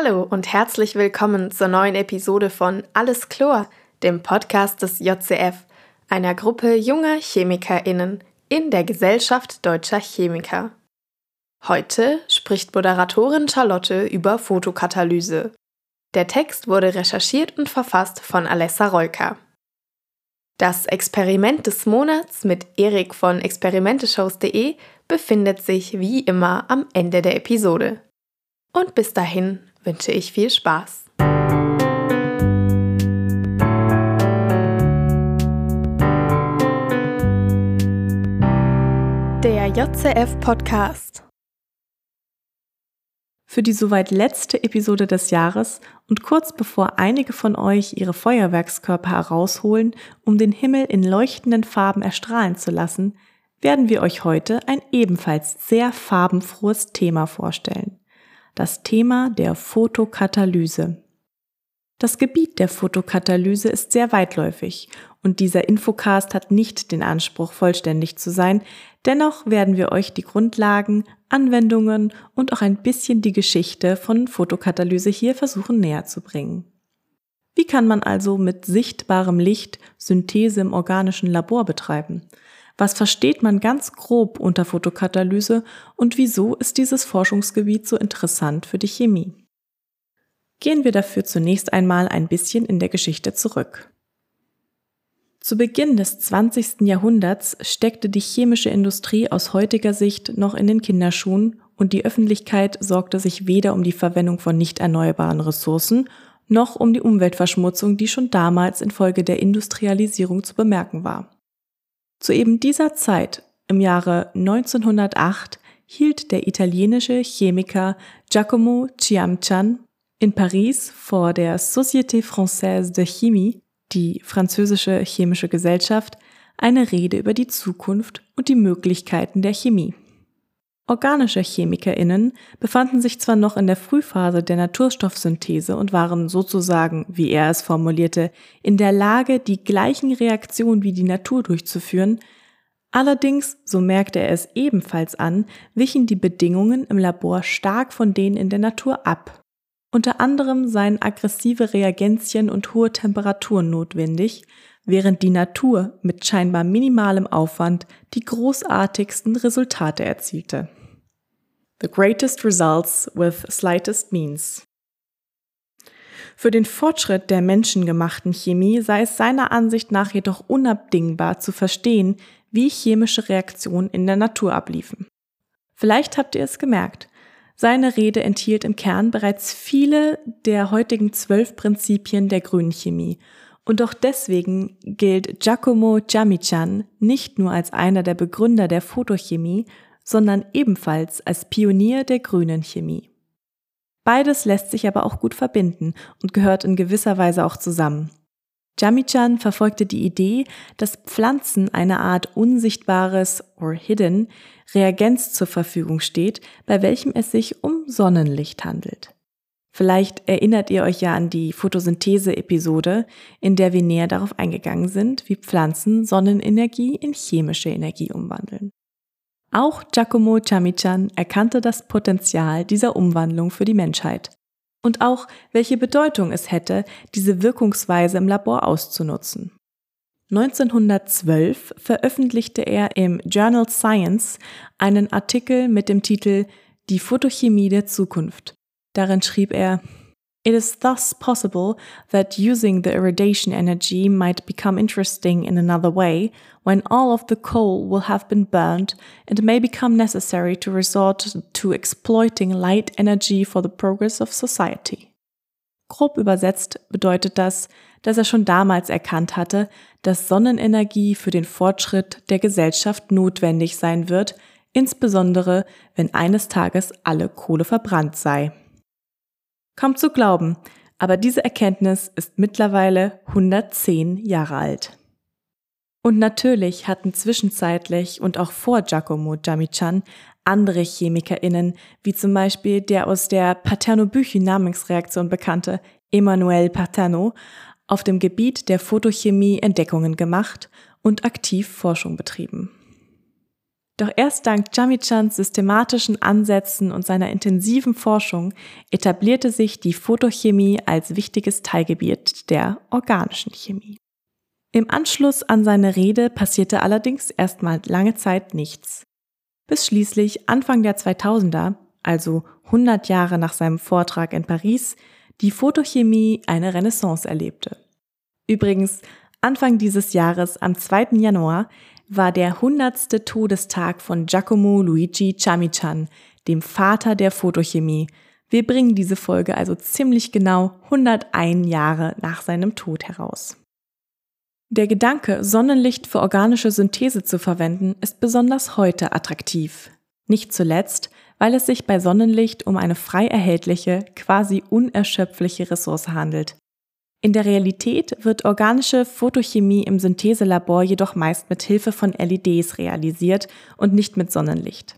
Hallo und herzlich willkommen zur neuen Episode von Alles Chlor, dem Podcast des JCF, einer Gruppe junger ChemikerInnen in der Gesellschaft deutscher Chemiker. Heute spricht Moderatorin Charlotte über Fotokatalyse. Der Text wurde recherchiert und verfasst von Alessa Reuker. Das Experiment des Monats mit Erik von experimenteshows.de befindet sich wie immer am Ende der Episode. Und bis dahin wünsche ich viel Spaß. Der JCF Podcast. Für die soweit letzte Episode des Jahres und kurz bevor einige von euch ihre Feuerwerkskörper herausholen, um den Himmel in leuchtenden Farben erstrahlen zu lassen, werden wir euch heute ein ebenfalls sehr farbenfrohes Thema vorstellen das Thema der Photokatalyse. Das Gebiet der Photokatalyse ist sehr weitläufig und dieser Infocast hat nicht den Anspruch, vollständig zu sein. Dennoch werden wir euch die Grundlagen, Anwendungen und auch ein bisschen die Geschichte von Photokatalyse hier versuchen näher zu bringen. Wie kann man also mit sichtbarem Licht Synthese im organischen Labor betreiben? Was versteht man ganz grob unter Photokatalyse und wieso ist dieses Forschungsgebiet so interessant für die Chemie? Gehen wir dafür zunächst einmal ein bisschen in der Geschichte zurück. Zu Beginn des 20. Jahrhunderts steckte die chemische Industrie aus heutiger Sicht noch in den Kinderschuhen und die Öffentlichkeit sorgte sich weder um die Verwendung von nicht erneuerbaren Ressourcen noch um die Umweltverschmutzung, die schon damals infolge der Industrialisierung zu bemerken war. Zu eben dieser Zeit, im Jahre 1908, hielt der italienische Chemiker Giacomo Ciamcian in Paris vor der Société Française de Chimie, die französische chemische Gesellschaft, eine Rede über die Zukunft und die Möglichkeiten der Chemie. Organische Chemikerinnen befanden sich zwar noch in der Frühphase der Naturstoffsynthese und waren sozusagen, wie er es formulierte, in der Lage, die gleichen Reaktionen wie die Natur durchzuführen, allerdings, so merkte er es ebenfalls an, wichen die Bedingungen im Labor stark von denen in der Natur ab. Unter anderem seien aggressive Reagenzien und hohe Temperaturen notwendig, während die Natur mit scheinbar minimalem Aufwand die großartigsten Resultate erzielte. The greatest results with slightest means. Für den Fortschritt der menschengemachten Chemie sei es seiner Ansicht nach jedoch unabdingbar zu verstehen, wie chemische Reaktionen in der Natur abliefen. Vielleicht habt ihr es gemerkt. Seine Rede enthielt im Kern bereits viele der heutigen zwölf Prinzipien der grünen Chemie. Und auch deswegen gilt Giacomo Giamiccian nicht nur als einer der Begründer der Photochemie, sondern ebenfalls als Pionier der grünen Chemie. Beides lässt sich aber auch gut verbinden und gehört in gewisser Weise auch zusammen. Jamichan verfolgte die Idee, dass Pflanzen eine Art unsichtbares or hidden Reagenz zur Verfügung steht, bei welchem es sich um Sonnenlicht handelt. Vielleicht erinnert ihr euch ja an die Photosynthese-Episode, in der wir näher darauf eingegangen sind, wie Pflanzen Sonnenenergie in chemische Energie umwandeln. Auch Giacomo Chamichan erkannte das Potenzial dieser Umwandlung für die Menschheit und auch, welche Bedeutung es hätte, diese Wirkungsweise im Labor auszunutzen. 1912 veröffentlichte er im Journal Science einen Artikel mit dem Titel Die Photochemie der Zukunft. Darin schrieb er, It is thus possible that using the irradiation energy might become interesting in another way when all of the coal will have been burned and may become necessary to resort to exploiting light energy for the progress of society. Grob übersetzt bedeutet das, dass er schon damals erkannt hatte, dass Sonnenenergie für den Fortschritt der Gesellschaft notwendig sein wird, insbesondere wenn eines Tages alle Kohle verbrannt sei. Kaum zu glauben, aber diese Erkenntnis ist mittlerweile 110 Jahre alt. Und natürlich hatten zwischenzeitlich und auch vor Giacomo Jamichan andere ChemikerInnen, wie zum Beispiel der aus der Paterno-Büchi-Namensreaktion bekannte Emanuel Paterno, auf dem Gebiet der Photochemie Entdeckungen gemacht und aktiv Forschung betrieben. Doch erst dank Jamichans systematischen Ansätzen und seiner intensiven Forschung etablierte sich die Photochemie als wichtiges Teilgebiet der organischen Chemie. Im Anschluss an seine Rede passierte allerdings erstmal lange Zeit nichts. Bis schließlich Anfang der 2000er, also 100 Jahre nach seinem Vortrag in Paris, die Photochemie eine Renaissance erlebte. Übrigens, Anfang dieses Jahres, am 2. Januar, war der 100. Todestag von Giacomo Luigi Chamichan, dem Vater der Photochemie. Wir bringen diese Folge also ziemlich genau 101 Jahre nach seinem Tod heraus. Der Gedanke, Sonnenlicht für organische Synthese zu verwenden, ist besonders heute attraktiv. Nicht zuletzt, weil es sich bei Sonnenlicht um eine frei erhältliche, quasi unerschöpfliche Ressource handelt. In der Realität wird organische Photochemie im Syntheselabor jedoch meist mit Hilfe von LEDs realisiert und nicht mit Sonnenlicht.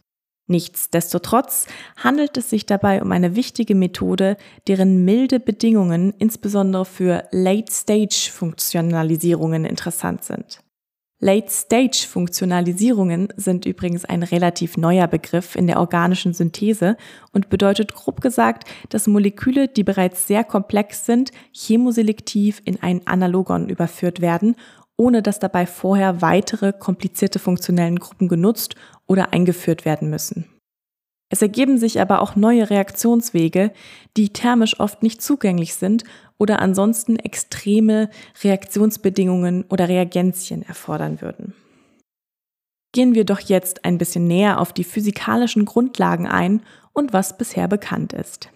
Nichtsdestotrotz handelt es sich dabei um eine wichtige Methode, deren milde Bedingungen insbesondere für Late-Stage-Funktionalisierungen interessant sind. Late-Stage-Funktionalisierungen sind übrigens ein relativ neuer Begriff in der organischen Synthese und bedeutet grob gesagt, dass Moleküle, die bereits sehr komplex sind, chemoselektiv in ein Analogon überführt werden, ohne dass dabei vorher weitere komplizierte funktionellen Gruppen genutzt oder eingeführt werden müssen. Es ergeben sich aber auch neue Reaktionswege, die thermisch oft nicht zugänglich sind oder ansonsten extreme Reaktionsbedingungen oder Reagenzien erfordern würden. Gehen wir doch jetzt ein bisschen näher auf die physikalischen Grundlagen ein und was bisher bekannt ist.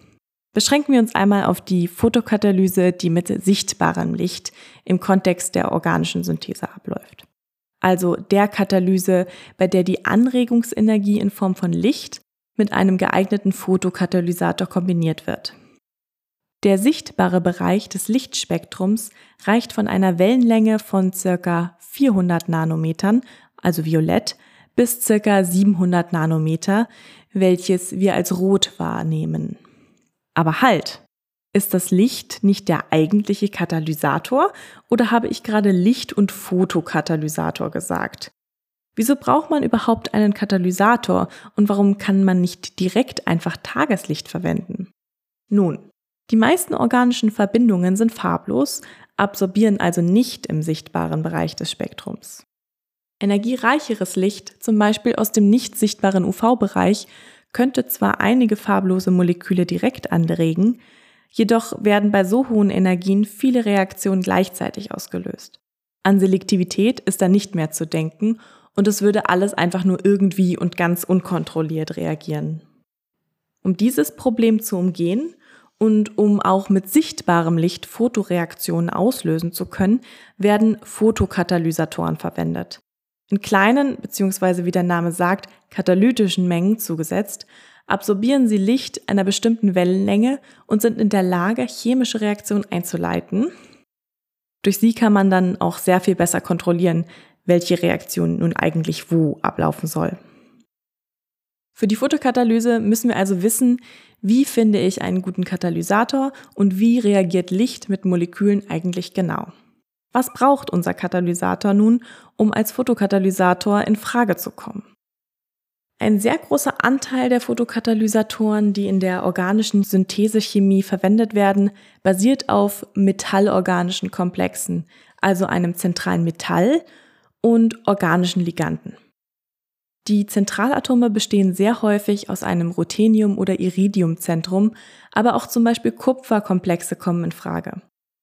Beschränken wir uns einmal auf die Photokatalyse, die mit sichtbarem Licht im Kontext der organischen Synthese abläuft. Also der Katalyse, bei der die Anregungsenergie in Form von Licht mit einem geeigneten Photokatalysator kombiniert wird. Der sichtbare Bereich des Lichtspektrums reicht von einer Wellenlänge von circa 400 Nanometern, also violett, bis circa 700 Nanometer, welches wir als rot wahrnehmen. Aber halt! Ist das Licht nicht der eigentliche Katalysator oder habe ich gerade Licht- und Photokatalysator gesagt? Wieso braucht man überhaupt einen Katalysator und warum kann man nicht direkt einfach Tageslicht verwenden? Nun, die meisten organischen Verbindungen sind farblos, absorbieren also nicht im sichtbaren Bereich des Spektrums. Energiereicheres Licht, zum Beispiel aus dem nicht sichtbaren UV-Bereich, könnte zwar einige farblose Moleküle direkt anregen, jedoch werden bei so hohen Energien viele Reaktionen gleichzeitig ausgelöst. An Selektivität ist da nicht mehr zu denken und es würde alles einfach nur irgendwie und ganz unkontrolliert reagieren. Um dieses Problem zu umgehen und um auch mit sichtbarem Licht Fotoreaktionen auslösen zu können, werden Fotokatalysatoren verwendet. In kleinen bzw. wie der Name sagt, katalytischen Mengen zugesetzt, absorbieren sie Licht einer bestimmten Wellenlänge und sind in der Lage, chemische Reaktionen einzuleiten. Durch sie kann man dann auch sehr viel besser kontrollieren, welche Reaktion nun eigentlich wo ablaufen soll. Für die Photokatalyse müssen wir also wissen, wie finde ich einen guten Katalysator und wie reagiert Licht mit Molekülen eigentlich genau. Was braucht unser Katalysator nun, um als Photokatalysator in Frage zu kommen? Ein sehr großer Anteil der Photokatalysatoren, die in der organischen Synthesechemie verwendet werden, basiert auf metallorganischen Komplexen, also einem zentralen Metall und organischen Liganden. Die Zentralatome bestehen sehr häufig aus einem Ruthenium- oder Iridiumzentrum, aber auch zum Beispiel Kupferkomplexe kommen in Frage.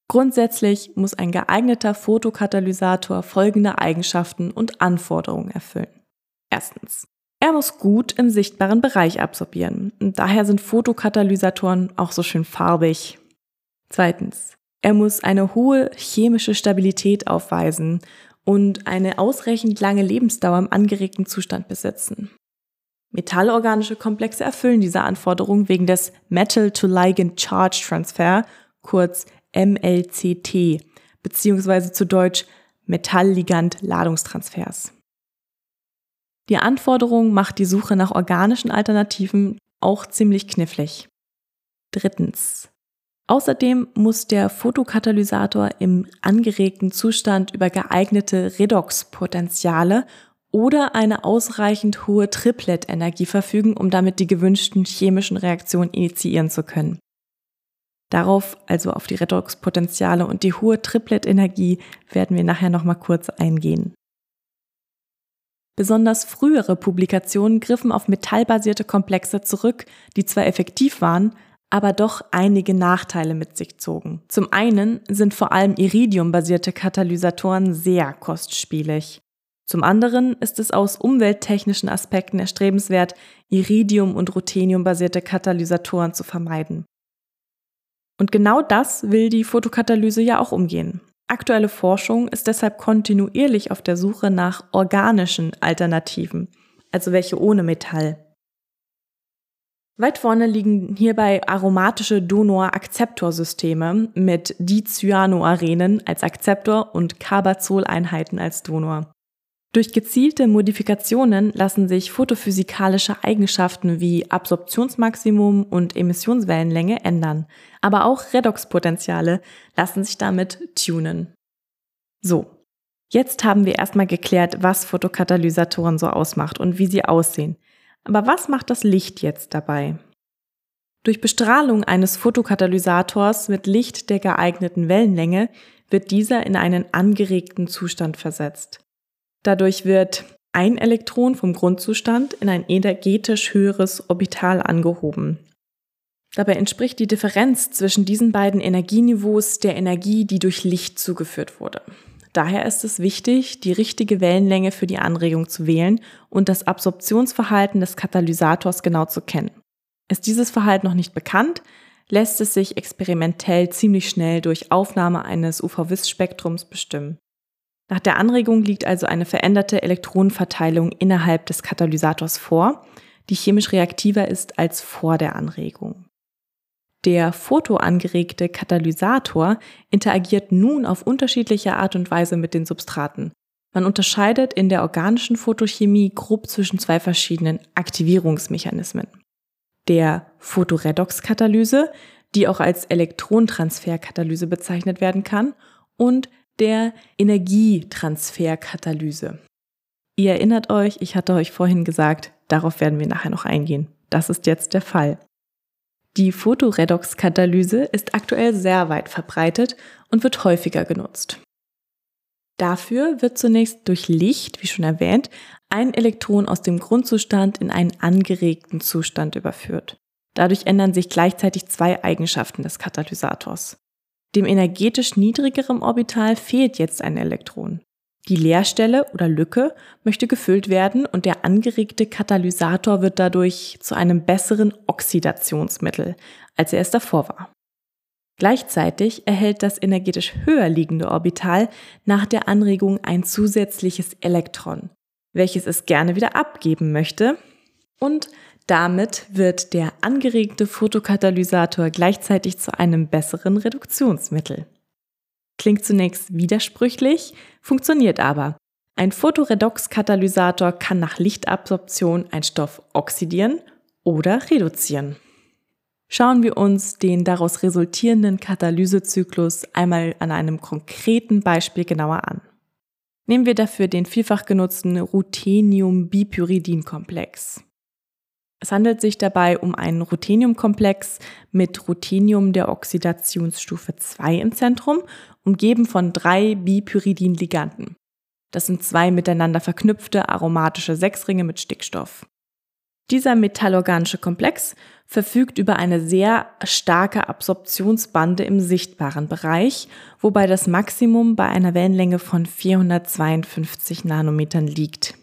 Grundsätzlich muss ein geeigneter Photokatalysator folgende Eigenschaften und Anforderungen erfüllen. Erstens. Er muss gut im sichtbaren Bereich absorbieren. Und daher sind Photokatalysatoren auch so schön farbig. Zweitens. Er muss eine hohe chemische Stabilität aufweisen und eine ausreichend lange Lebensdauer im angeregten Zustand besitzen. Metallorganische Komplexe erfüllen diese Anforderung wegen des Metal-to-Ligand Charge Transfer, kurz MLCT, beziehungsweise zu Deutsch Metall-Ligand-Ladungstransfers. Die Anforderung macht die Suche nach organischen Alternativen auch ziemlich knifflig. Drittens. Außerdem muss der Photokatalysator im angeregten Zustand über geeignete Redoxpotentiale oder eine ausreichend hohe Triplet-Energie verfügen, um damit die gewünschten chemischen Reaktionen initiieren zu können. Darauf, also auf die Redoxpotenziale und die hohe Triplet-Energie, werden wir nachher nochmal kurz eingehen. Besonders frühere Publikationen griffen auf metallbasierte Komplexe zurück, die zwar effektiv waren, aber doch einige Nachteile mit sich zogen. Zum einen sind vor allem iridiumbasierte Katalysatoren sehr kostspielig. Zum anderen ist es aus umwelttechnischen Aspekten erstrebenswert, Iridium- und Rutheniumbasierte Katalysatoren zu vermeiden. Und genau das will die Photokatalyse ja auch umgehen. Aktuelle Forschung ist deshalb kontinuierlich auf der Suche nach organischen Alternativen, also welche ohne Metall. Weit vorne liegen hierbei aromatische Donor-Akzeptorsysteme mit Dicyanoarenen als Akzeptor und Carbazoleinheiten als Donor. Durch gezielte Modifikationen lassen sich photophysikalische Eigenschaften wie Absorptionsmaximum und Emissionswellenlänge ändern, aber auch Redoxpotenziale lassen sich damit tunen. So, jetzt haben wir erstmal geklärt, was Fotokatalysatoren so ausmacht und wie sie aussehen. Aber was macht das Licht jetzt dabei? Durch Bestrahlung eines Fotokatalysators mit Licht der geeigneten Wellenlänge wird dieser in einen angeregten Zustand versetzt. Dadurch wird ein Elektron vom Grundzustand in ein energetisch höheres Orbital angehoben. Dabei entspricht die Differenz zwischen diesen beiden Energieniveaus der Energie, die durch Licht zugeführt wurde. Daher ist es wichtig, die richtige Wellenlänge für die Anregung zu wählen und das Absorptionsverhalten des Katalysators genau zu kennen. Ist dieses Verhalten noch nicht bekannt, lässt es sich experimentell ziemlich schnell durch Aufnahme eines UV-Vis-Spektrums bestimmen. Nach der Anregung liegt also eine veränderte Elektronenverteilung innerhalb des Katalysators vor, die chemisch reaktiver ist als vor der Anregung. Der photoangeregte Katalysator interagiert nun auf unterschiedliche Art und Weise mit den Substraten. Man unterscheidet in der organischen Photochemie grob zwischen zwei verschiedenen Aktivierungsmechanismen. Der Photoredoxkatalyse, die auch als Elektronentransferkatalyse bezeichnet werden kann, und der Energietransferkatalyse. Ihr erinnert euch, ich hatte euch vorhin gesagt, darauf werden wir nachher noch eingehen. Das ist jetzt der Fall. Die Photoredox-Katalyse ist aktuell sehr weit verbreitet und wird häufiger genutzt. Dafür wird zunächst durch Licht, wie schon erwähnt, ein Elektron aus dem Grundzustand in einen angeregten Zustand überführt. Dadurch ändern sich gleichzeitig zwei Eigenschaften des Katalysators. Dem energetisch niedrigeren Orbital fehlt jetzt ein Elektron. Die Leerstelle oder Lücke möchte gefüllt werden und der angeregte Katalysator wird dadurch zu einem besseren Oxidationsmittel, als er es davor war. Gleichzeitig erhält das energetisch höher liegende Orbital nach der Anregung ein zusätzliches Elektron, welches es gerne wieder abgeben möchte und damit wird der angeregte Photokatalysator gleichzeitig zu einem besseren Reduktionsmittel. Klingt zunächst widersprüchlich, funktioniert aber. Ein Photoredox-Katalysator kann nach Lichtabsorption einen Stoff oxidieren oder reduzieren. Schauen wir uns den daraus resultierenden Katalysezyklus einmal an einem konkreten Beispiel genauer an. Nehmen wir dafür den vielfach genutzten Ruthenium-Bipyridin-Komplex. Es handelt sich dabei um einen Rutheniumkomplex mit Ruthenium der Oxidationsstufe 2 im Zentrum, umgeben von drei Bipyridin-Liganden. Das sind zwei miteinander verknüpfte aromatische Sechsringe mit Stickstoff. Dieser metallorganische Komplex verfügt über eine sehr starke Absorptionsbande im sichtbaren Bereich, wobei das Maximum bei einer Wellenlänge von 452 Nanometern liegt.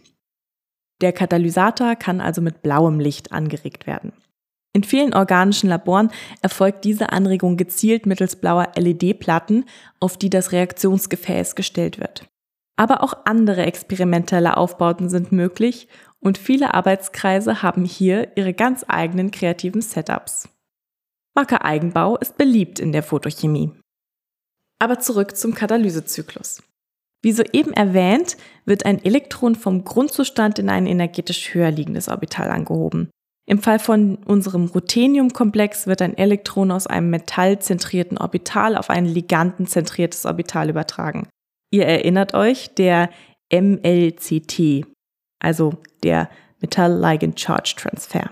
Der Katalysator kann also mit blauem Licht angeregt werden. In vielen organischen Laboren erfolgt diese Anregung gezielt mittels blauer LED-Platten, auf die das Reaktionsgefäß gestellt wird. Aber auch andere experimentelle Aufbauten sind möglich und viele Arbeitskreise haben hier ihre ganz eigenen kreativen Setups. Marker Eigenbau ist beliebt in der Photochemie. Aber zurück zum Katalysezyklus. Wie soeben erwähnt, wird ein Elektron vom Grundzustand in ein energetisch höher liegendes Orbital angehoben. Im Fall von unserem Rutheniumkomplex wird ein Elektron aus einem metallzentrierten Orbital auf ein ligandenzentriertes Orbital übertragen. Ihr erinnert euch, der MLCT. also der Metall-Ligand-Charge-Transfer.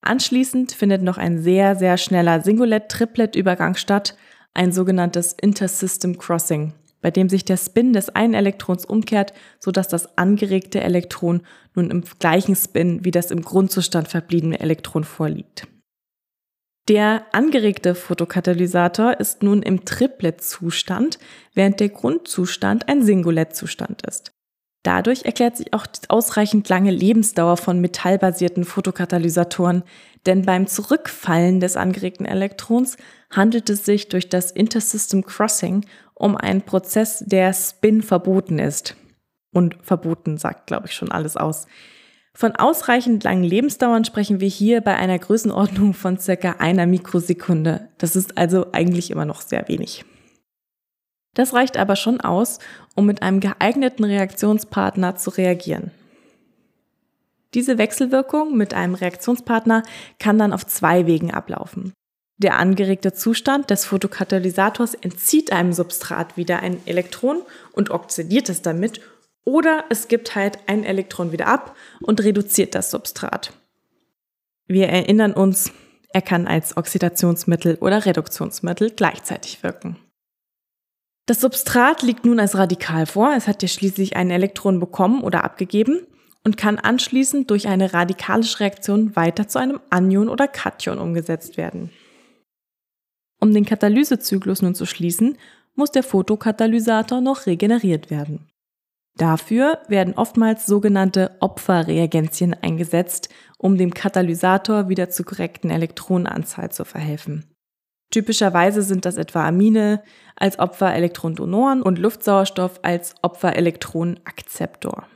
Anschließend findet noch ein sehr, sehr schneller Singlet-Triplet-Übergang statt, ein sogenanntes Intersystem Crossing, bei dem sich der Spin des einen Elektrons umkehrt, sodass das angeregte Elektron nun im gleichen Spin wie das im Grundzustand verbliebene Elektron vorliegt. Der angeregte Photokatalysator ist nun im Triplet-Zustand, während der Grundzustand ein Singulett-Zustand ist. Dadurch erklärt sich auch die ausreichend lange Lebensdauer von metallbasierten Fotokatalysatoren, denn beim Zurückfallen des angeregten Elektrons handelt es sich durch das Intersystem Crossing um einen Prozess, der Spin verboten ist. Und verboten sagt, glaube ich, schon alles aus. Von ausreichend langen Lebensdauern sprechen wir hier bei einer Größenordnung von circa einer Mikrosekunde. Das ist also eigentlich immer noch sehr wenig. Das reicht aber schon aus, um mit einem geeigneten Reaktionspartner zu reagieren. Diese Wechselwirkung mit einem Reaktionspartner kann dann auf zwei Wegen ablaufen. Der angeregte Zustand des Fotokatalysators entzieht einem Substrat wieder ein Elektron und oxidiert es damit oder es gibt halt ein Elektron wieder ab und reduziert das Substrat. Wir erinnern uns, er kann als Oxidationsmittel oder Reduktionsmittel gleichzeitig wirken. Das Substrat liegt nun als Radikal vor. Es hat ja schließlich ein Elektron bekommen oder abgegeben und kann anschließend durch eine radikalische Reaktion weiter zu einem Anion oder Kation umgesetzt werden. Um den Katalysezyklus nun zu schließen, muss der Photokatalysator noch regeneriert werden. Dafür werden oftmals sogenannte Opferreagenzien eingesetzt, um dem Katalysator wieder zur korrekten Elektronenanzahl zu verhelfen. Typischerweise sind das etwa Amine als Opferelektrondonoren und Luftsauerstoff als Opferelektronenakzeptor.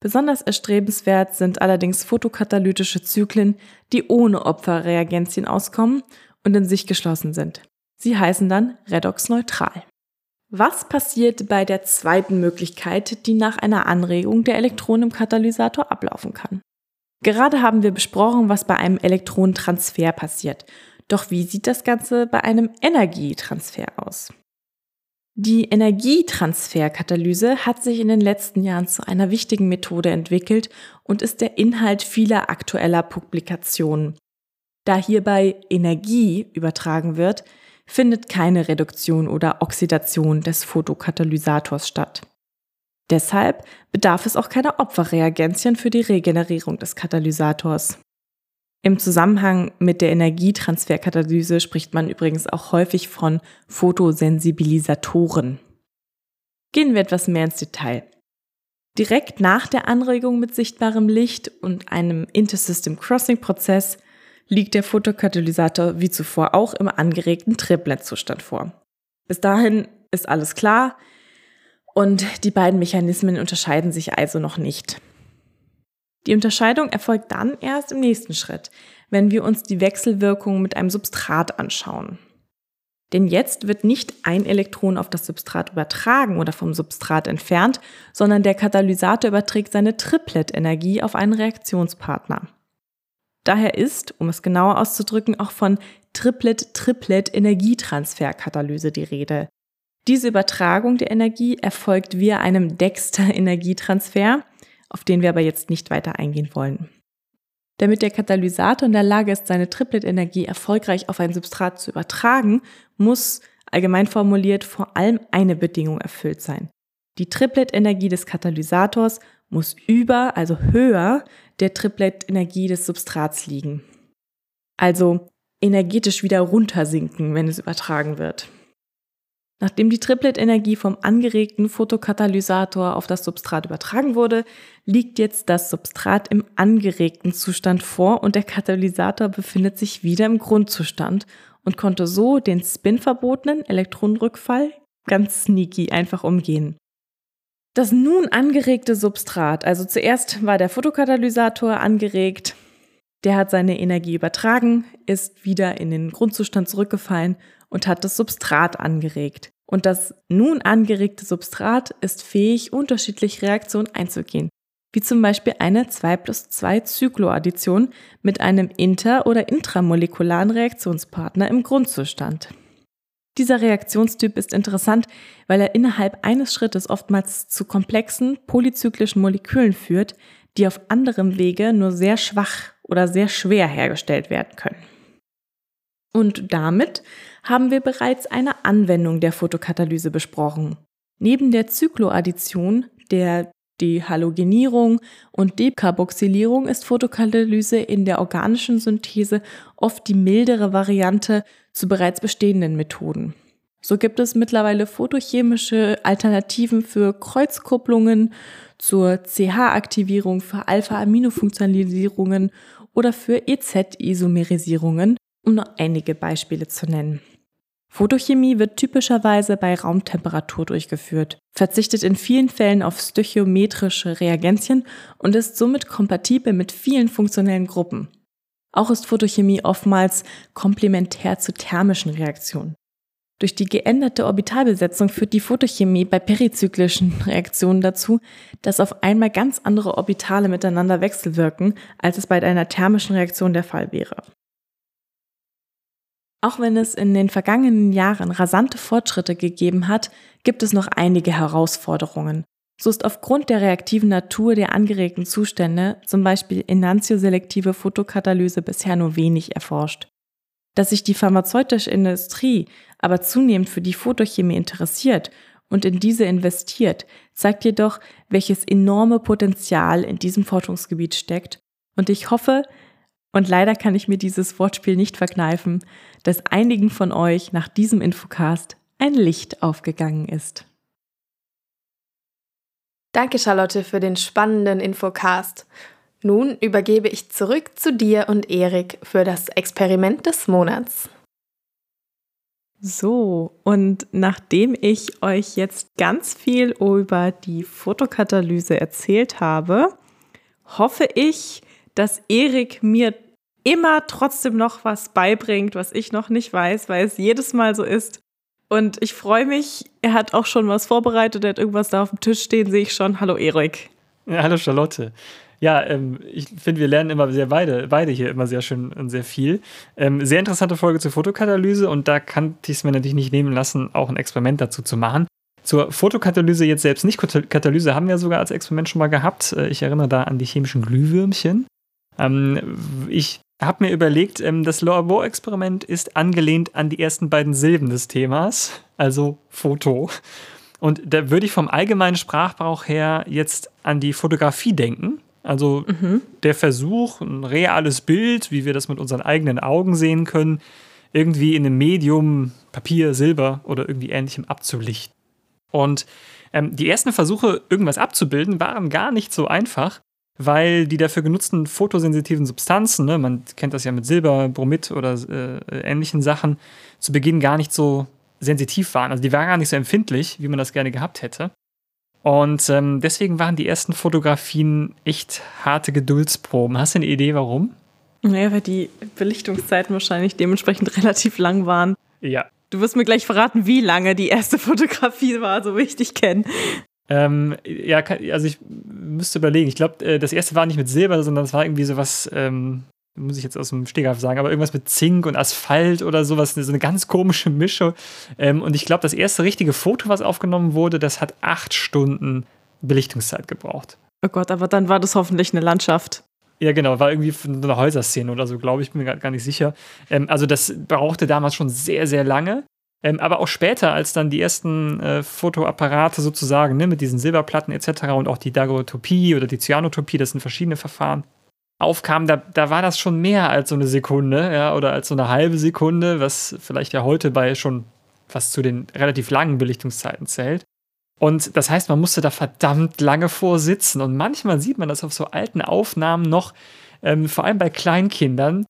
Besonders erstrebenswert sind allerdings photokatalytische Zyklen, die ohne Opferreagenzien auskommen und in sich geschlossen sind. Sie heißen dann redoxneutral. Was passiert bei der zweiten Möglichkeit, die nach einer Anregung der Elektronen im Katalysator ablaufen kann? Gerade haben wir besprochen, was bei einem Elektronentransfer passiert. Doch wie sieht das Ganze bei einem Energietransfer aus? Die Energietransferkatalyse hat sich in den letzten Jahren zu einer wichtigen Methode entwickelt und ist der Inhalt vieler aktueller Publikationen. Da hierbei Energie übertragen wird, findet keine Reduktion oder Oxidation des Photokatalysators statt. Deshalb bedarf es auch keiner Opferreagenzien für die Regenerierung des Katalysators. Im Zusammenhang mit der Energietransferkatalyse spricht man übrigens auch häufig von Photosensibilisatoren. Gehen wir etwas mehr ins Detail. Direkt nach der Anregung mit sichtbarem Licht und einem Intersystem Crossing Prozess liegt der Photokatalysator wie zuvor auch im angeregten Triplet-Zustand vor. Bis dahin ist alles klar und die beiden Mechanismen unterscheiden sich also noch nicht. Die Unterscheidung erfolgt dann erst im nächsten Schritt, wenn wir uns die Wechselwirkung mit einem Substrat anschauen. Denn jetzt wird nicht ein Elektron auf das Substrat übertragen oder vom Substrat entfernt, sondern der Katalysator überträgt seine Triplet-Energie auf einen Reaktionspartner. Daher ist, um es genauer auszudrücken, auch von Triplet-Triplet-Energietransferkatalyse die Rede. Diese Übertragung der Energie erfolgt via einem Dexter-Energietransfer, auf den wir aber jetzt nicht weiter eingehen wollen. Damit der Katalysator in der Lage ist, seine Triplet-Energie erfolgreich auf ein Substrat zu übertragen, muss, allgemein formuliert, vor allem eine Bedingung erfüllt sein. Die Triplet-Energie des Katalysators muss über, also höher, der Triplet-Energie des Substrats liegen. Also energetisch wieder runtersinken, wenn es übertragen wird. Nachdem die Triplet-Energie vom angeregten Photokatalysator auf das Substrat übertragen wurde, liegt jetzt das Substrat im angeregten Zustand vor und der Katalysator befindet sich wieder im Grundzustand und konnte so den spinverbotenen Elektronenrückfall ganz sneaky einfach umgehen. Das nun angeregte Substrat, also zuerst war der Photokatalysator angeregt, der hat seine Energie übertragen, ist wieder in den Grundzustand zurückgefallen und hat das Substrat angeregt. Und das nun angeregte Substrat ist fähig, unterschiedliche Reaktionen einzugehen, wie zum Beispiel eine 2 plus 2 Zykloaddition mit einem inter- oder intramolekularen Reaktionspartner im Grundzustand. Dieser Reaktionstyp ist interessant, weil er innerhalb eines Schrittes oftmals zu komplexen polyzyklischen Molekülen führt, die auf anderem Wege nur sehr schwach oder sehr schwer hergestellt werden können. Und damit haben wir bereits eine Anwendung der Photokatalyse besprochen. Neben der Zykloaddition, der Dehalogenierung und Dekarboxylierung ist Photokatalyse in der organischen Synthese oft die mildere Variante zu bereits bestehenden Methoden. So gibt es mittlerweile photochemische Alternativen für Kreuzkupplungen, zur CH-Aktivierung, für Alpha-Aminofunktionalisierungen oder für EZ-Isomerisierungen, um nur einige Beispiele zu nennen. Photochemie wird typischerweise bei Raumtemperatur durchgeführt, verzichtet in vielen Fällen auf stöchiometrische Reagenzien und ist somit kompatibel mit vielen funktionellen Gruppen. Auch ist Photochemie oftmals komplementär zu thermischen Reaktionen. Durch die geänderte Orbitalbesetzung führt die Photochemie bei perizyklischen Reaktionen dazu, dass auf einmal ganz andere Orbitale miteinander wechselwirken, als es bei einer thermischen Reaktion der Fall wäre. Auch wenn es in den vergangenen Jahren rasante Fortschritte gegeben hat, gibt es noch einige Herausforderungen. So ist aufgrund der reaktiven Natur der angeregten Zustände, zum Beispiel enantioselektive Photokatalyse, bisher nur wenig erforscht. Dass sich die pharmazeutische Industrie aber zunehmend für die Photochemie interessiert und in diese investiert, zeigt jedoch, welches enorme Potenzial in diesem Forschungsgebiet steckt. Und ich hoffe, und leider kann ich mir dieses Wortspiel nicht verkneifen, dass einigen von euch nach diesem Infocast ein Licht aufgegangen ist. Danke, Charlotte, für den spannenden Infocast. Nun übergebe ich zurück zu dir und Erik für das Experiment des Monats. So, und nachdem ich euch jetzt ganz viel über die Fotokatalyse erzählt habe, hoffe ich, dass Erik mir immer trotzdem noch was beibringt, was ich noch nicht weiß, weil es jedes Mal so ist. Und ich freue mich, er hat auch schon was vorbereitet, er hat irgendwas da auf dem Tisch stehen, sehe ich schon. Hallo Erik. Ja, hallo Charlotte. Ja, ähm, ich finde, wir lernen immer sehr beide, beide hier immer sehr schön und sehr viel. Ähm, sehr interessante Folge zur Fotokatalyse und da kann ich es mir natürlich nicht nehmen lassen, auch ein Experiment dazu zu machen. Zur Fotokatalyse jetzt selbst nicht. Katalyse haben wir sogar als Experiment schon mal gehabt. Äh, ich erinnere da an die chemischen Glühwürmchen. Ähm, ich habe mir überlegt, ähm, das Laborexperiment ist angelehnt an die ersten beiden Silben des Themas, also Foto. Und da würde ich vom allgemeinen Sprachbrauch her jetzt an die Fotografie denken. Also mhm. der Versuch, ein reales Bild, wie wir das mit unseren eigenen Augen sehen können, irgendwie in einem Medium, Papier, Silber oder irgendwie ähnlichem abzulichten. Und ähm, die ersten Versuche, irgendwas abzubilden, waren gar nicht so einfach, weil die dafür genutzten photosensitiven Substanzen, ne, man kennt das ja mit Silber, Bromid oder äh, ähnlichen Sachen, zu Beginn gar nicht so sensitiv waren. Also die waren gar nicht so empfindlich, wie man das gerne gehabt hätte. Und ähm, deswegen waren die ersten Fotografien echt harte Geduldsproben. Hast du eine Idee, warum? Naja, weil die Belichtungszeiten wahrscheinlich dementsprechend relativ lang waren. Ja. Du wirst mir gleich verraten, wie lange die erste Fotografie war, so wie ich dich kenne. Ähm, ja, also ich müsste überlegen. Ich glaube, äh, das erste war nicht mit Silber, sondern es war irgendwie sowas, ähm, muss ich jetzt aus dem Stegreif sagen, aber irgendwas mit Zink und Asphalt oder sowas, so eine ganz komische Mischung. Ähm, und ich glaube, das erste richtige Foto, was aufgenommen wurde, das hat acht Stunden Belichtungszeit gebraucht. Oh Gott, aber dann war das hoffentlich eine Landschaft. Ja, genau, war irgendwie eine Häuserszene oder so, glaube ich, bin mir gar nicht sicher. Ähm, also das brauchte damals schon sehr, sehr lange. Ähm, aber auch später, als dann die ersten äh, Fotoapparate sozusagen ne, mit diesen Silberplatten etc. und auch die Daguerreotypie oder die Cyanotopie, das sind verschiedene Verfahren, aufkam, da, da war das schon mehr als so eine Sekunde, ja, oder als so eine halbe Sekunde, was vielleicht ja heute bei schon fast zu den relativ langen Belichtungszeiten zählt. Und das heißt, man musste da verdammt lange vorsitzen. Und manchmal sieht man das auf so alten Aufnahmen noch, ähm, vor allem bei Kleinkindern.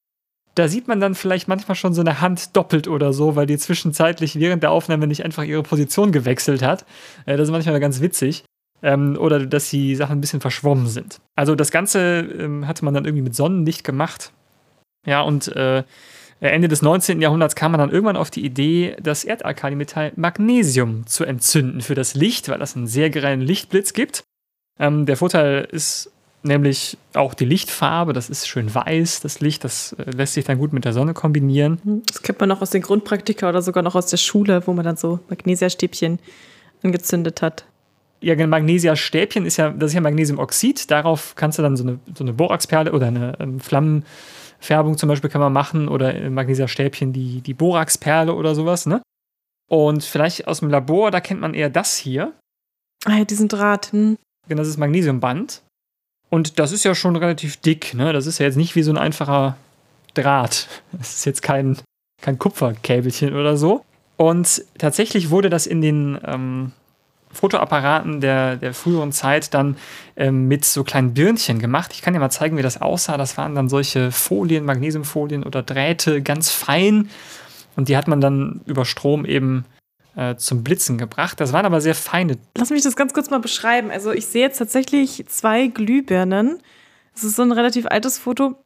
Da sieht man dann vielleicht manchmal schon so eine Hand doppelt oder so, weil die zwischenzeitlich während der Aufnahme nicht einfach ihre Position gewechselt hat. Äh, das ist manchmal ganz witzig ähm, oder dass die Sachen ein bisschen verschwommen sind. Also das Ganze ähm, hatte man dann irgendwie mit Sonnenlicht gemacht. Ja, und äh, Ende des 19. Jahrhunderts kam man dann irgendwann auf die Idee, das Erdalkalimetall Magnesium zu entzünden für das Licht, weil das einen sehr geringen Lichtblitz gibt. Ähm, der Vorteil ist nämlich auch die Lichtfarbe, das ist schön weiß, das Licht, das äh, lässt sich dann gut mit der Sonne kombinieren. Mhm. Das kennt man noch aus den Grundpraktika oder sogar noch aus der Schule, wo man dann so Magnesiastäbchen angezündet hat. Ja, genau, Magnesia-Stäbchen ist ja, das ist ja Magnesiumoxid. Darauf kannst du dann so eine, so eine Boraxperle oder eine ähm, Flammenfärbung zum Beispiel kann man machen oder äh, Magnesia-Stäbchen die, die Boraxperle oder sowas, ne? Und vielleicht aus dem Labor, da kennt man eher das hier. Ah ja, diesen Draht. Hm. Genau, das ist Magnesiumband. Und das ist ja schon relativ dick, ne? Das ist ja jetzt nicht wie so ein einfacher Draht. Das ist jetzt kein, kein Kupferkäbelchen oder so. Und tatsächlich wurde das in den ähm, Fotoapparaten der, der früheren Zeit dann ähm, mit so kleinen Birnchen gemacht. Ich kann dir mal zeigen, wie das aussah. Das waren dann solche Folien, Magnesiumfolien oder Drähte, ganz fein. Und die hat man dann über Strom eben äh, zum Blitzen gebracht. Das waren aber sehr feine. Lass mich das ganz kurz mal beschreiben. Also ich sehe jetzt tatsächlich zwei Glühbirnen. Das ist so ein relativ altes Foto.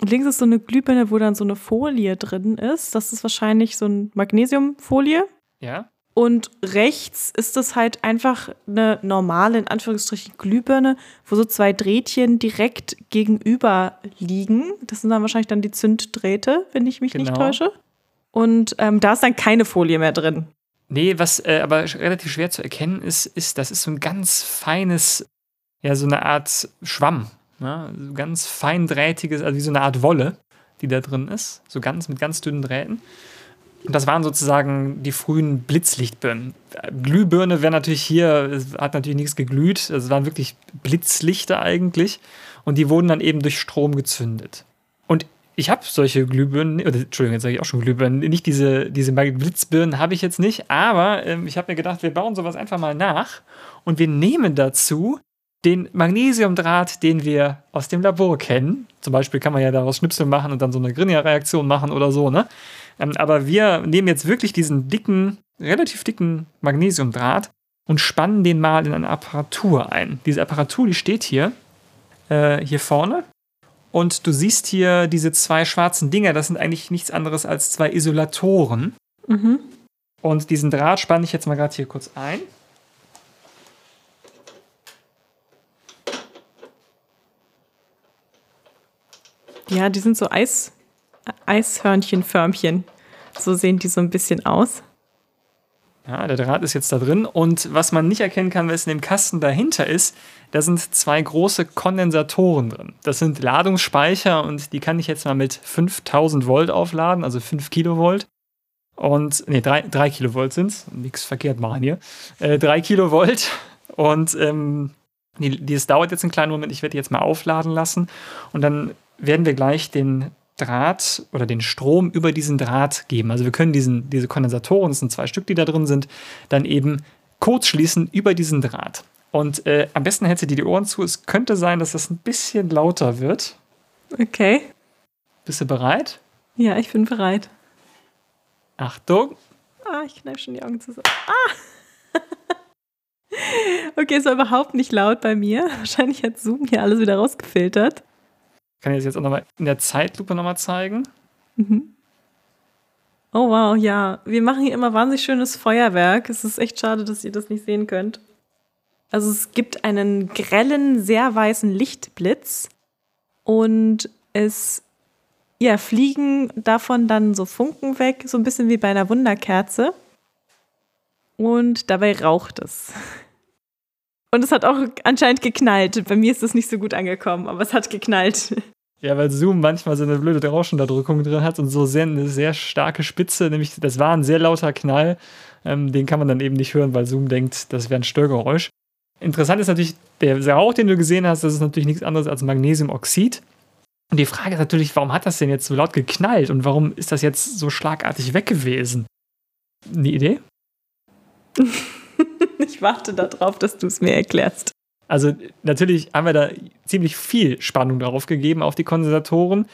Links ist so eine Glühbirne, wo dann so eine Folie drin ist. Das ist wahrscheinlich so eine Magnesiumfolie. Ja. Und rechts ist das halt einfach eine normale, in Anführungsstrichen, Glühbirne, wo so zwei Drähtchen direkt gegenüber liegen. Das sind dann wahrscheinlich dann die Zünddrähte, wenn ich mich genau. nicht täusche. Und ähm, da ist dann keine Folie mehr drin. Nee, was äh, aber relativ schwer zu erkennen ist, ist, das ist so ein ganz feines, ja, so eine Art Schwamm. Ne? So ganz feindrähtiges, also wie so eine Art Wolle, die da drin ist. So ganz mit ganz dünnen Drähten. Und das waren sozusagen die frühen Blitzlichtbirnen. Glühbirne wäre natürlich hier, hat natürlich nichts geglüht. Also es waren wirklich Blitzlichter eigentlich. Und die wurden dann eben durch Strom gezündet. Und ich habe solche Glühbirnen, oder Entschuldigung, jetzt sage ich auch schon Glühbirnen, nicht diese, diese Blitzbirnen habe ich jetzt nicht, aber ähm, ich habe mir gedacht, wir bauen sowas einfach mal nach und wir nehmen dazu den Magnesiumdraht, den wir aus dem Labor kennen. Zum Beispiel kann man ja daraus Schnipsel machen und dann so eine Grignard-Reaktion machen oder so, ne? Ähm, aber wir nehmen jetzt wirklich diesen dicken, relativ dicken Magnesiumdraht und spannen den mal in eine Apparatur ein. Diese Apparatur, die steht hier, äh, hier vorne. Und du siehst hier diese zwei schwarzen Dinger, das sind eigentlich nichts anderes als zwei Isolatoren. Mhm. Und diesen Draht spanne ich jetzt mal gerade hier kurz ein. Ja, die sind so Eis, Eishörnchenförmchen. So sehen die so ein bisschen aus. Ja, der Draht ist jetzt da drin. Und was man nicht erkennen kann, was in dem Kasten dahinter ist, da sind zwei große Kondensatoren drin. Das sind Ladungsspeicher und die kann ich jetzt mal mit 5000 Volt aufladen, also 5 Kilovolt. Und, nee, 3, 3 Kilovolt sind es. Nichts verkehrt machen hier. Äh, 3 Kilovolt. Und ähm, die, das dauert jetzt einen kleinen Moment. Ich werde die jetzt mal aufladen lassen. Und dann werden wir gleich den Draht oder den Strom über diesen Draht geben. Also wir können diesen, diese Kondensatoren, das sind zwei Stück, die da drin sind, dann eben kurz schließen über diesen Draht. Und äh, am besten hältst du dir die Ohren zu. Es könnte sein, dass das ein bisschen lauter wird. Okay. Bist du bereit? Ja, ich bin bereit. Achtung. Ah, ich kneife schon die Augen zusammen. Ah! okay, es war überhaupt nicht laut bei mir. Wahrscheinlich hat Zoom hier alles wieder rausgefiltert kann ich das jetzt auch nochmal in der Zeitlupe nochmal zeigen. Mhm. Oh wow, ja. Wir machen hier immer wahnsinnig schönes Feuerwerk. Es ist echt schade, dass ihr das nicht sehen könnt. Also es gibt einen grellen, sehr weißen Lichtblitz und es ja, fliegen davon dann so Funken weg, so ein bisschen wie bei einer Wunderkerze. Und dabei raucht es. Und es hat auch anscheinend geknallt. Bei mir ist das nicht so gut angekommen, aber es hat geknallt. Ja, weil Zoom manchmal so eine blöde Rauschenunterdrückung drin hat und so sehr, eine sehr starke Spitze, nämlich das war ein sehr lauter Knall. Ähm, den kann man dann eben nicht hören, weil Zoom denkt, das wäre ein Störgeräusch. Interessant ist natürlich, der Rauch, den du gesehen hast, das ist natürlich nichts anderes als Magnesiumoxid. Und die Frage ist natürlich, warum hat das denn jetzt so laut geknallt und warum ist das jetzt so schlagartig weg gewesen? Eine Idee? ich warte darauf, dass du es mir erklärst. Also natürlich haben wir da ziemlich viel Spannung darauf gegeben, auf die Kondensatoren.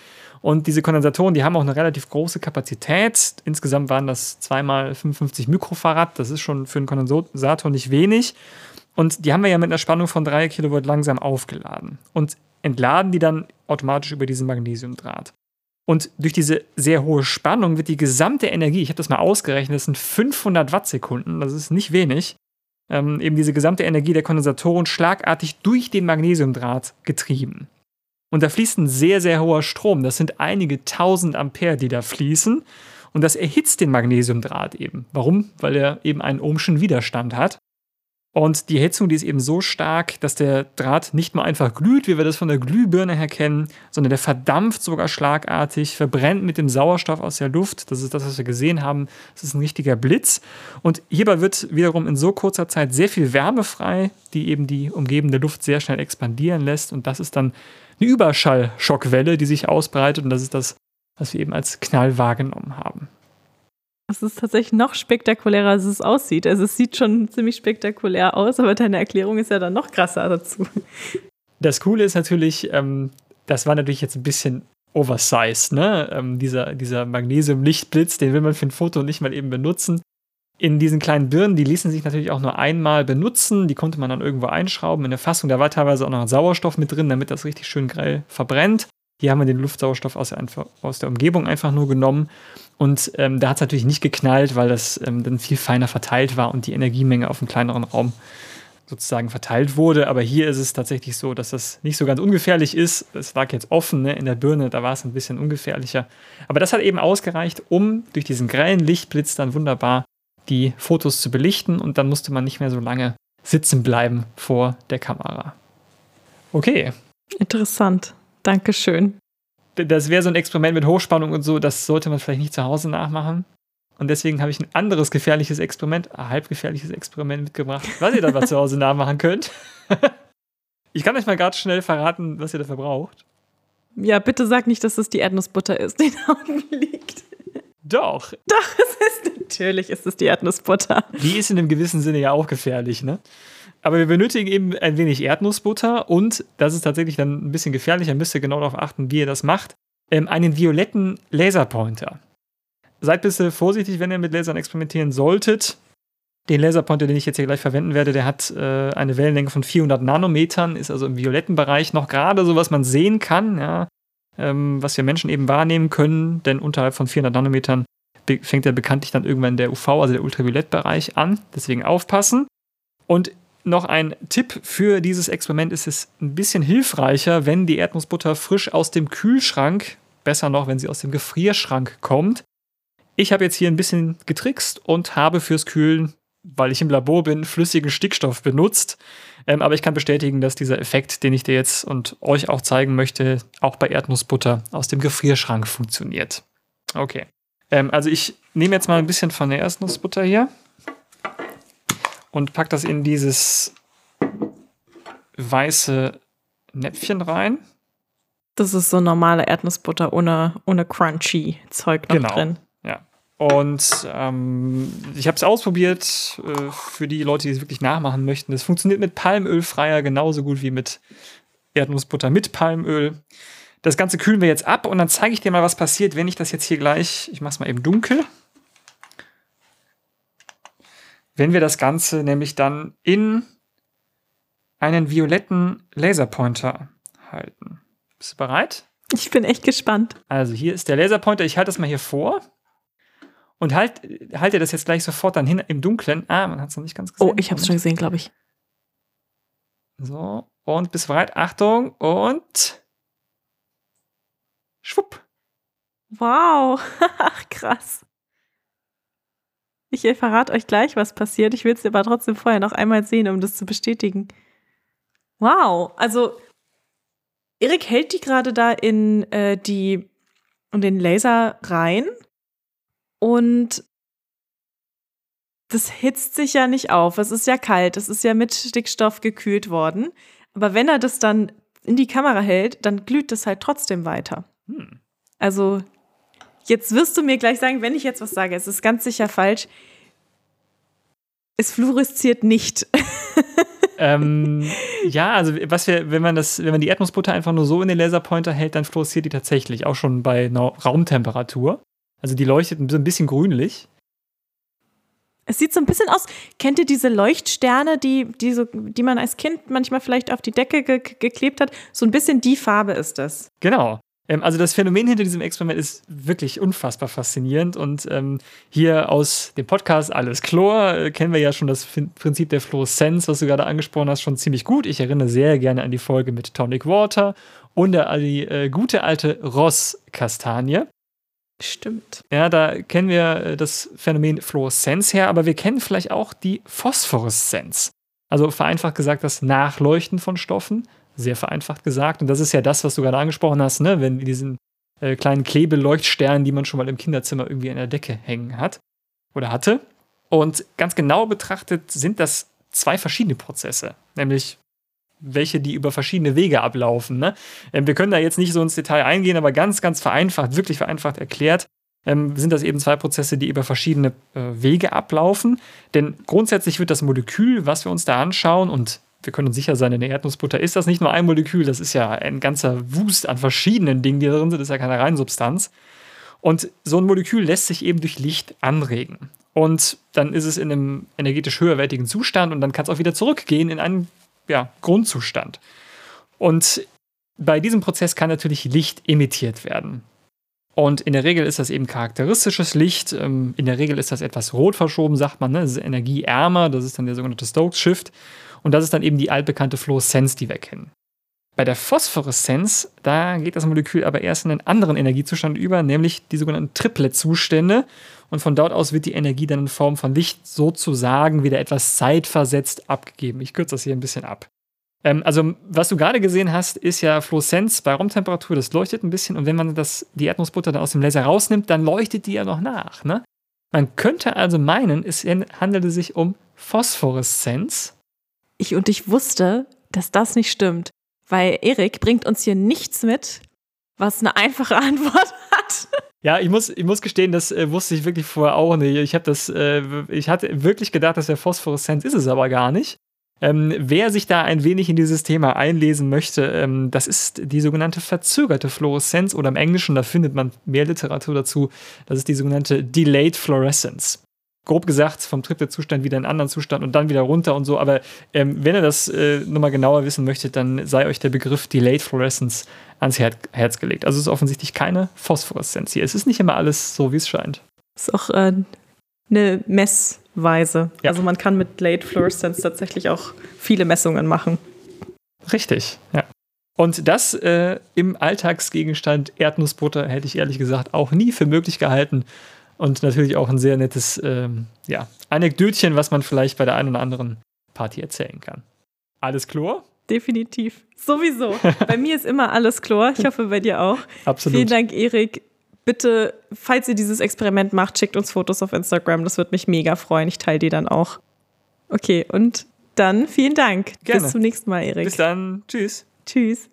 Und diese Kondensatoren, die haben auch eine relativ große Kapazität. Insgesamt waren das zweimal 55 Mikrofarad. Das ist schon für einen Kondensator nicht wenig. Und die haben wir ja mit einer Spannung von 3 Kilovolt langsam aufgeladen und entladen die dann automatisch über diesen Magnesiumdraht. Und durch diese sehr hohe Spannung wird die gesamte Energie, ich habe das mal ausgerechnet, das sind 500 Wattsekunden, das ist nicht wenig, ähm, eben diese gesamte Energie der Kondensatoren schlagartig durch den Magnesiumdraht getrieben. Und da fließt ein sehr, sehr hoher Strom. Das sind einige tausend Ampere, die da fließen. Und das erhitzt den Magnesiumdraht eben. Warum? Weil er eben einen ohmschen Widerstand hat. Und die Hitzung, die ist eben so stark, dass der Draht nicht nur einfach glüht, wie wir das von der Glühbirne her kennen, sondern der verdampft sogar schlagartig, verbrennt mit dem Sauerstoff aus der Luft. Das ist das, was wir gesehen haben. Das ist ein richtiger Blitz. Und hierbei wird wiederum in so kurzer Zeit sehr viel Wärme frei, die eben die umgebende Luft sehr schnell expandieren lässt. Und das ist dann eine Überschallschockwelle, die sich ausbreitet. Und das ist das, was wir eben als Knall wahrgenommen haben. Es ist tatsächlich noch spektakulärer, als es aussieht. Also es sieht schon ziemlich spektakulär aus, aber deine Erklärung ist ja dann noch krasser dazu. Das Coole ist natürlich, ähm, das war natürlich jetzt ein bisschen oversized, ne? Ähm, dieser, dieser Magnesium-Lichtblitz, den will man für ein Foto nicht mal eben benutzen. In diesen kleinen Birnen, die ließen sich natürlich auch nur einmal benutzen. Die konnte man dann irgendwo einschrauben. In der Fassung, da war teilweise auch noch Sauerstoff mit drin, damit das richtig schön grell verbrennt. Hier haben wir den Luftsauerstoff aus der, aus der Umgebung einfach nur genommen. Und ähm, da hat es natürlich nicht geknallt, weil das ähm, dann viel feiner verteilt war und die Energiemenge auf einen kleineren Raum sozusagen verteilt wurde. Aber hier ist es tatsächlich so, dass das nicht so ganz ungefährlich ist. Es lag jetzt offen ne, in der Birne, da war es ein bisschen ungefährlicher. Aber das hat eben ausgereicht, um durch diesen grellen Lichtblitz dann wunderbar die Fotos zu belichten und dann musste man nicht mehr so lange sitzen bleiben vor der Kamera. Okay. Interessant. Dankeschön. Das wäre so ein Experiment mit Hochspannung und so, das sollte man vielleicht nicht zu Hause nachmachen. Und deswegen habe ich ein anderes gefährliches Experiment, ein halbgefährliches Experiment mitgebracht, was ihr dann mal zu Hause nachmachen könnt. ich kann euch mal gerade schnell verraten, was ihr dafür braucht. Ja, bitte sag nicht, dass es die Erdnussbutter ist, die da unten liegt. Doch. Doch, es ist natürlich ist es die Erdnussbutter. Die ist in einem gewissen Sinne ja auch gefährlich, ne? Aber wir benötigen eben ein wenig Erdnussbutter und das ist tatsächlich dann ein bisschen gefährlicher, müsst ihr genau darauf achten, wie ihr das macht. Ähm, einen violetten Laserpointer. Seid bitte vorsichtig, wenn ihr mit Lasern experimentieren solltet. Den Laserpointer, den ich jetzt hier gleich verwenden werde, der hat äh, eine Wellenlänge von 400 Nanometern, ist also im violetten Bereich noch gerade so, was man sehen kann, ja, ähm, was wir Menschen eben wahrnehmen können, denn unterhalb von 400 Nanometern fängt ja bekanntlich dann irgendwann der UV, also der Ultraviolettbereich an. Deswegen aufpassen. Und noch ein Tipp für dieses Experiment ist es ein bisschen hilfreicher, wenn die Erdnussbutter frisch aus dem Kühlschrank, besser noch, wenn sie aus dem Gefrierschrank kommt. Ich habe jetzt hier ein bisschen getrickst und habe fürs Kühlen, weil ich im Labor bin, flüssigen Stickstoff benutzt. Ähm, aber ich kann bestätigen, dass dieser Effekt, den ich dir jetzt und euch auch zeigen möchte, auch bei Erdnussbutter aus dem Gefrierschrank funktioniert. Okay. Ähm, also ich nehme jetzt mal ein bisschen von der Erdnussbutter hier und pack das in dieses weiße Näpfchen rein. Das ist so normale Erdnussbutter ohne, ohne crunchy Zeug noch genau. drin. Ja. Und ähm, ich habe es ausprobiert äh, für die Leute, die es wirklich nachmachen möchten. Das funktioniert mit Palmölfreier genauso gut wie mit Erdnussbutter mit Palmöl. Das Ganze kühlen wir jetzt ab und dann zeige ich dir mal, was passiert, wenn ich das jetzt hier gleich, ich mache es mal eben dunkel, wenn wir das Ganze nämlich dann in einen violetten Laserpointer halten. Bist du bereit? Ich bin echt gespannt. Also hier ist der Laserpointer. Ich halte das mal hier vor und halt, halte das jetzt gleich sofort dann hin im Dunkeln. Ah, man hat es noch nicht ganz gesehen. Oh, ich habe es schon gesehen, glaube ich. So, und bist bereit? Achtung und schwupp. Wow, krass. Ich verrate euch gleich, was passiert. Ich will es aber trotzdem vorher noch einmal sehen, um das zu bestätigen. Wow, also Erik hält die gerade da in äh, die und den Laser rein und das hitzt sich ja nicht auf. Es ist ja kalt, es ist ja mit Stickstoff gekühlt worden. Aber wenn er das dann in die Kamera hält, dann glüht das halt trotzdem weiter. Hm. Also Jetzt wirst du mir gleich sagen, wenn ich jetzt was sage, es ist ganz sicher falsch. Es fluoresziert nicht. ähm, ja, also was wir, wenn man das, wenn man die Erdnussbutter einfach nur so in den Laserpointer hält, dann fluoresziert die tatsächlich auch schon bei Raumtemperatur. Also die leuchtet ein bisschen grünlich. Es sieht so ein bisschen aus. Kennt ihr diese Leuchtsterne, die, die, so, die man als Kind manchmal vielleicht auf die Decke ge geklebt hat? So ein bisschen die Farbe ist das. Genau. Ähm, also das Phänomen hinter diesem Experiment ist wirklich unfassbar faszinierend und ähm, hier aus dem Podcast Alles Chlor äh, kennen wir ja schon das fin Prinzip der Fluoreszenz, was du gerade angesprochen hast, schon ziemlich gut. Ich erinnere sehr gerne an die Folge mit Tonic Water und die äh, gute alte Ross-Kastanie. Stimmt. Ja, da kennen wir äh, das Phänomen Fluoreszenz her, aber wir kennen vielleicht auch die Phosphoreszenz. Also vereinfacht gesagt, das Nachleuchten von Stoffen, sehr vereinfacht gesagt. Und das ist ja das, was du gerade angesprochen hast, ne? wenn diesen äh, kleinen Klebeleuchtsternen, die man schon mal im Kinderzimmer irgendwie an der Decke hängen hat oder hatte. Und ganz genau betrachtet sind das zwei verschiedene Prozesse, nämlich welche, die über verschiedene Wege ablaufen. Ne? Ähm, wir können da jetzt nicht so ins Detail eingehen, aber ganz, ganz vereinfacht, wirklich vereinfacht erklärt, ähm, sind das eben zwei Prozesse, die über verschiedene äh, Wege ablaufen. Denn grundsätzlich wird das Molekül, was wir uns da anschauen, und wir können uns sicher sein, in der Erdnussbutter ist das nicht nur ein Molekül, das ist ja ein ganzer Wust an verschiedenen Dingen, die da drin sind, das ist ja keine Reinsubstanz. Und so ein Molekül lässt sich eben durch Licht anregen. Und dann ist es in einem energetisch höherwertigen Zustand und dann kann es auch wieder zurückgehen in einen ja, Grundzustand. Und bei diesem Prozess kann natürlich Licht emittiert werden. Und in der Regel ist das eben charakteristisches Licht. Ähm, in der Regel ist das etwas rot verschoben, sagt man. Ne? Das ist energieärmer. Das ist dann der sogenannte Stokes-Shift. Und das ist dann eben die altbekannte Fluoreszenz, die wir kennen. Bei der Phosphoreszenz, da geht das Molekül aber erst in einen anderen Energiezustand über, nämlich die sogenannten Triplet-Zustände. Und von dort aus wird die Energie dann in Form von Licht sozusagen wieder etwas zeitversetzt abgegeben. Ich kürze das hier ein bisschen ab. Ähm, also, was du gerade gesehen hast, ist ja Fluoreszenz bei Raumtemperatur, das leuchtet ein bisschen. Und wenn man das, die Erdnussbutter dann aus dem Laser rausnimmt, dann leuchtet die ja noch nach. Ne? Man könnte also meinen, es handelte sich um Phosphoreszenz ich und ich wusste, dass das nicht stimmt, weil Erik bringt uns hier nichts mit, was eine einfache Antwort hat. Ja, ich muss, ich muss gestehen, das äh, wusste ich wirklich vorher auch nicht. Ich das, äh, ich hatte wirklich gedacht, das wäre Phosphoreszenz, ist es aber gar nicht. Ähm, wer sich da ein wenig in dieses Thema einlesen möchte, ähm, das ist die sogenannte verzögerte Fluoreszenz oder im Englischen, da findet man mehr Literatur dazu, das ist die sogenannte Delayed Fluorescence grob gesagt, vom Triplet-Zustand wieder in einen anderen Zustand und dann wieder runter und so. Aber ähm, wenn ihr das äh, nochmal genauer wissen möchtet, dann sei euch der Begriff Delayed Fluorescence ans Her Herz gelegt. Also es ist offensichtlich keine Phosphoreszenz hier. Es ist nicht immer alles so, wie es scheint. Es ist auch äh, eine Messweise. Ja. Also man kann mit Delayed Fluorescence tatsächlich auch viele Messungen machen. Richtig, ja. Und das äh, im Alltagsgegenstand Erdnussbutter hätte ich ehrlich gesagt auch nie für möglich gehalten. Und natürlich auch ein sehr nettes ähm, ja, Anekdötchen, was man vielleicht bei der einen oder anderen Party erzählen kann. Alles Chlor? Definitiv. Sowieso. bei mir ist immer alles Chlor. Ich hoffe, bei dir auch. Absolut. Vielen Dank, Erik. Bitte, falls ihr dieses Experiment macht, schickt uns Fotos auf Instagram. Das wird mich mega freuen. Ich teile die dann auch. Okay, und dann vielen Dank. Gerne. Bis zum nächsten Mal, Erik. Bis dann. Tschüss. Tschüss.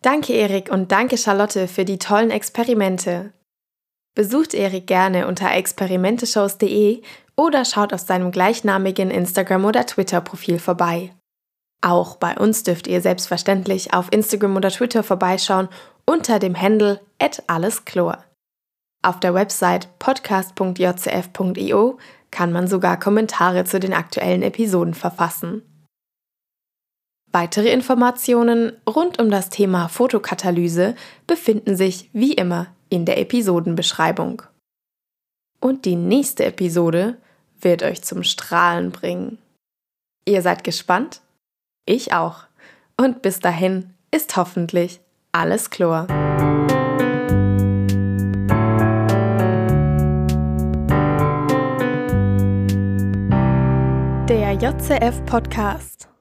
Danke, Erik, und danke, Charlotte, für die tollen Experimente. Besucht Erik gerne unter experimenteshows.de oder schaut auf seinem gleichnamigen Instagram- oder Twitter-Profil vorbei. Auch bei uns dürft ihr selbstverständlich auf Instagram oder Twitter vorbeischauen unter dem Handle @alleschlor. Auf der Website podcast.jcf.io kann man sogar Kommentare zu den aktuellen Episoden verfassen. Weitere Informationen rund um das Thema Fotokatalyse befinden sich wie immer in der Episodenbeschreibung. Und die nächste Episode wird euch zum Strahlen bringen. Ihr seid gespannt? Ich auch. Und bis dahin ist hoffentlich alles Chlor. Der JCF Podcast.